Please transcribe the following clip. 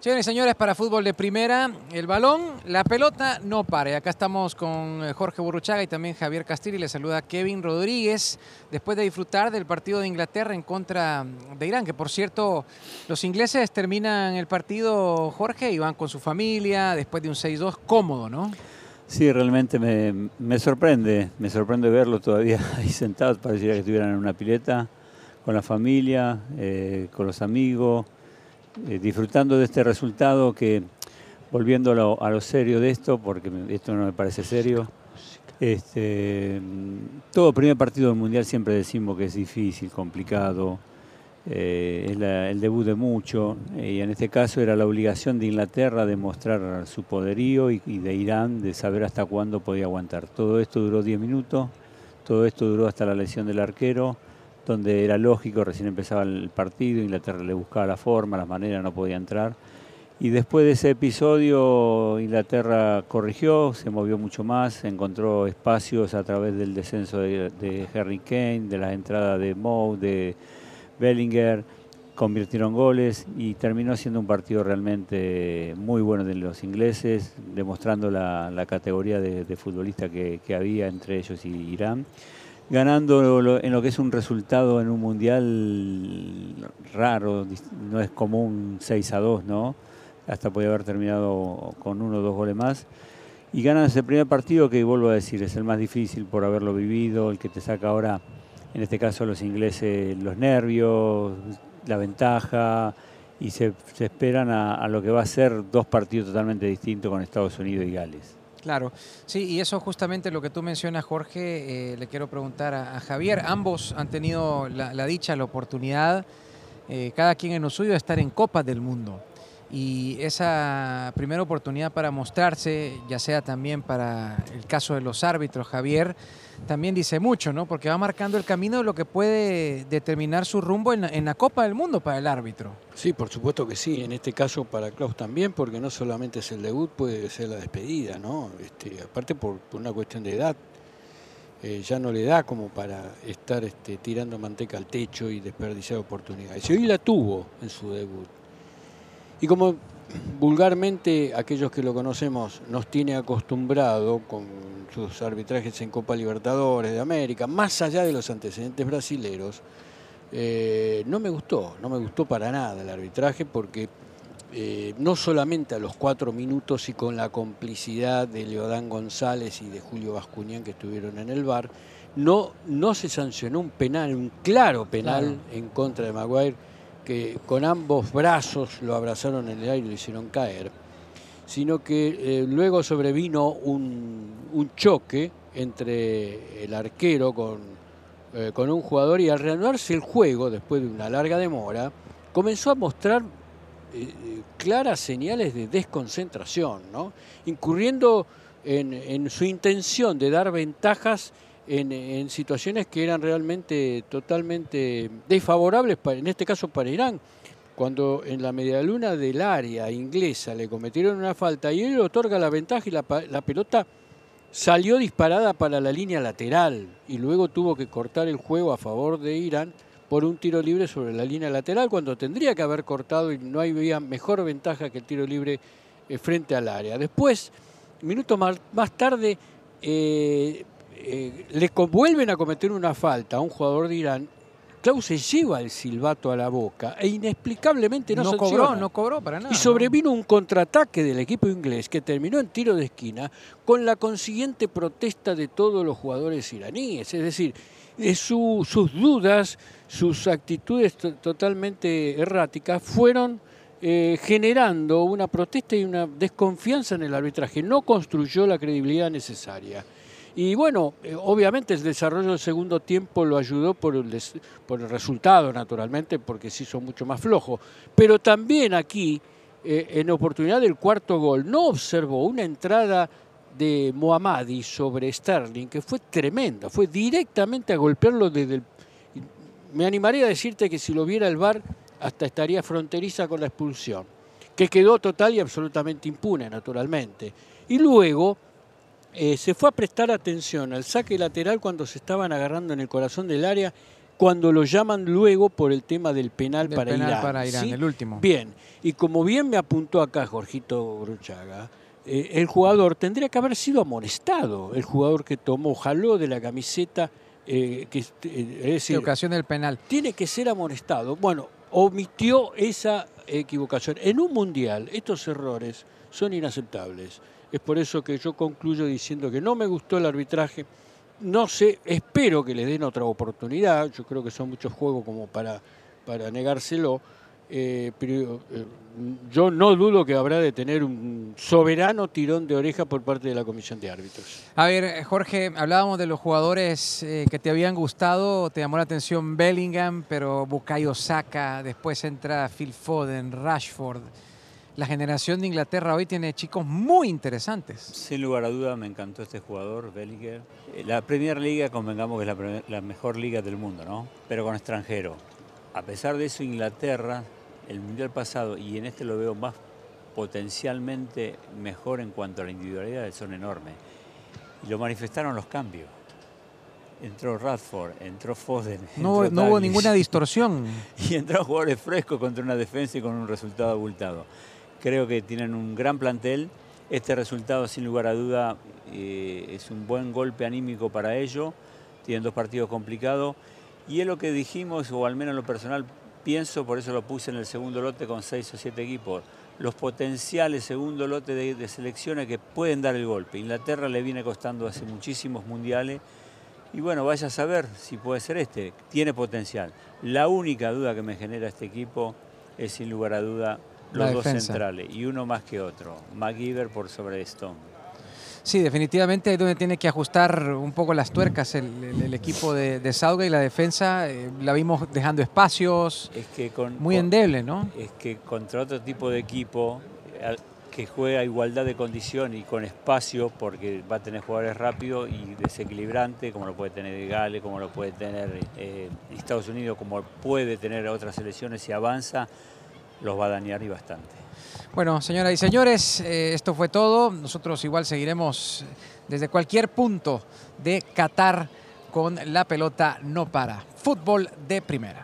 Señores y señores, para fútbol de primera, el balón, la pelota no pare. Acá estamos con eh, Jorge Burruchaga y también Javier Castillo y le saluda Kevin Rodríguez después de disfrutar del partido de Inglaterra en contra de Irán, que por cierto, los ingleses terminan el partido, Jorge, y van con su familia después de un 6-2 cómodo, ¿no? Sí, realmente me, sorprende, me sorprende verlo todavía ahí sentados, pareciera que estuvieran en una pileta, con la familia, eh, con los amigos eh, disfrutando de este resultado que, volviendo a lo, serio de esto, porque esto no me parece serio, este, todo primer partido del Mundial siempre decimos que es difícil, complicado, eh, es el debut de mucho, eh, y en este caso era la obligación de Inglaterra de mostrar su poderío y, y de Irán de saber hasta cuándo podía aguantar. Todo esto duró 10 minutos, todo esto duró hasta la lesión del arquero donde era lógico, recién empezaba el partido, Inglaterra le buscaba la forma, las maneras, no podía entrar. Y después de ese episodio, Inglaterra corrigió, se movió mucho más, encontró espacios a través del descenso de, Harry Kane, de la entrada de Moe, de Bellinger, convirtieron goles y terminó siendo un partido realmente muy bueno de los ingleses, demostrando la, categoría de, futbolista que, que había entre ellos y Irán ganando en lo que es un resultado en un mundial raro, no es común 6 a 2, ¿no? Hasta podía haber terminado con uno o dos goles más. Y ganan ese primer partido que, vuelvo a decir, es el más difícil por haberlo vivido, el que te saca ahora, en este caso los ingleses, los nervios, la ventaja, y se, esperan a lo que va a ser dos partidos totalmente distintos con Estados Unidos y Gales. Claro, sí, y eso justamente lo que tú mencionas, Jorge, eh, le quiero preguntar a, Javier. Ambos han tenido la, dicha, la oportunidad, eh, cada quien en lo suyo, de estar en Copas del Mundo. Y esa primera oportunidad para mostrarse, ya sea también para el caso de los árbitros, Javier, también dice mucho, ¿no? Porque va marcando el camino de lo que puede determinar su rumbo en la, Copa del Mundo para el árbitro. Sí, por supuesto que sí. En este caso para Klaus también, porque no solamente es el debut, puede ser la despedida, ¿no? Este, aparte por, una cuestión de edad. Eh, ya no le da como para estar este, tirando manteca al techo y desperdiciar oportunidades. Y hoy la tuvo en su debut. Y como vulgarmente aquellos que lo conocemos nos tiene acostumbrado con sus arbitrajes en Copa Libertadores de América, más allá de los antecedentes brasileros, eh, no me gustó, no me gustó para nada el arbitraje porque eh, no solamente a los cuatro minutos y con la complicidad de Leodán González y de Julio Bascuñán que estuvieron en el bar, no, no se sancionó un penal, un claro penal en contra de Maguire que con ambos brazos lo abrazaron en el aire y lo hicieron caer, sino que eh, luego sobrevino un, choque entre el arquero con, eh, con un jugador y al reanudarse el juego, después de una larga demora, comenzó a mostrar eh, claras señales de desconcentración, ¿no? incurriendo en, en su intención de dar ventajas en, situaciones que eran realmente totalmente desfavorables, en este caso para Irán, cuando en la medialuna del área inglesa le cometieron una falta y él otorga la ventaja y la, la pelota salió disparada para la línea lateral y luego tuvo que cortar el juego a favor de Irán por un tiro libre sobre la línea lateral cuando tendría que haber cortado y no había mejor ventaja que el tiro libre eh, frente al área. Después, minutos más, más tarde, eh, eh, le vuelven a cometer una falta a un jugador de Irán, Klaus se lleva el silbato a la boca e inexplicablemente no, no cobró, no cobró para nada. Y sobrevino un contraataque del equipo inglés que terminó en tiro de esquina con la consiguiente protesta de todos los jugadores iraníes. Es decir, sus dudas, sus actitudes totalmente erráticas fueron eh, generando una protesta y una desconfianza en el arbitraje. No construyó la credibilidad necesaria. Y bueno, eh, obviamente el desarrollo del segundo tiempo lo ayudó por el, por el resultado, naturalmente, porque se hizo mucho más flojo. Pero también aquí, eh, en oportunidad del cuarto gol, no observó una entrada de Mohammadi sobre Sterling, que fue tremenda, fue directamente a golpearlo desde el... Me animaría a decirte que si lo viera el VAR, hasta estaría fronteriza con la expulsión, que quedó total y absolutamente impune, naturalmente. Y luego eh, se fue a prestar atención al saque lateral cuando se estaban agarrando en el corazón del área cuando lo llaman luego por el tema del penal, Del para, penal Irán, para Irán, ¿sí? el último. Bien, y como bien me apuntó acá Jorgito Bruchaga, eh, el jugador tendría que haber sido amonestado, el jugador que tomó, jaló de la camiseta, eh, que, eh, es decir, penal. tiene que ser amonestado. Bueno, omitió esa equivocación. En un mundial, estos errores son inaceptables. Es por eso que yo concluyo diciendo que no me gustó el arbitraje. No sé, espero que le den otra oportunidad. Yo creo que son muchos juegos como para, para negárselo. Eh, pero eh, yo no dudo que habrá de tener un soberano tirón de oreja por parte de la comisión de árbitros. A ver, eh, Jorge, hablábamos de los jugadores que te habían gustado. Te llamó la atención Bellingham, pero Bukayo Saka, después entra Phil Foden, Rashford. La generación de Inglaterra hoy tiene chicos muy interesantes. Sin lugar a duda me encantó este jugador, Bellinger. Eh, La Premier Liga, convengamos que es la, primer- la mejor liga del mundo, ¿no? Pero con extranjero. A pesar de eso, Inglaterra, el Mundial pasado, y en este lo veo más potencialmente mejor en cuanto a la individualidad, son enormes. Y lo manifestaron los cambios. Entró Radford, entró Foden. No, hubo- entró no hubo ninguna distorsión. y entraron jugadores frescos contra una defensa y con un resultado abultado. Creo que tienen un gran plantel. Este resultado, sin lugar a duda, eh, es un buen golpe anímico para ellos. Tienen dos partidos complicados. Y es lo que dijimos, o al menos en lo personal pienso, por eso lo puse en el segundo lote con seis o siete equipos. Los potenciales segundo lote de, selecciones que pueden dar el golpe. Inglaterra le viene costando hace muchísimos mundiales. Y bueno, vaya a saber si puede ser este. Tiene potencial. La única duda que me genera este equipo es sin lugar a duda los dos centrales y uno más que otro. McGiver por sobre Stone. Sí, definitivamente es donde tiene que ajustar un poco las tuercas el, el- el equipo de, de Southgate. La defensa eh, la vimos dejando espacios, Es que con, muy con- endeble, ¿no? es que contra otro tipo de equipo que juega a igualdad de condición y con espacio, porque va a tener jugadores rápidos y desequilibrantes, como lo puede tener Gales, como lo puede tener eh, Estados Unidos, como puede tener otras selecciones si avanza, los va a dañar y bastante. Bueno, señoras y señores, eh, esto fue todo. Nosotros igual seguiremos desde cualquier punto de Qatar con la pelota no para. Fútbol de primera.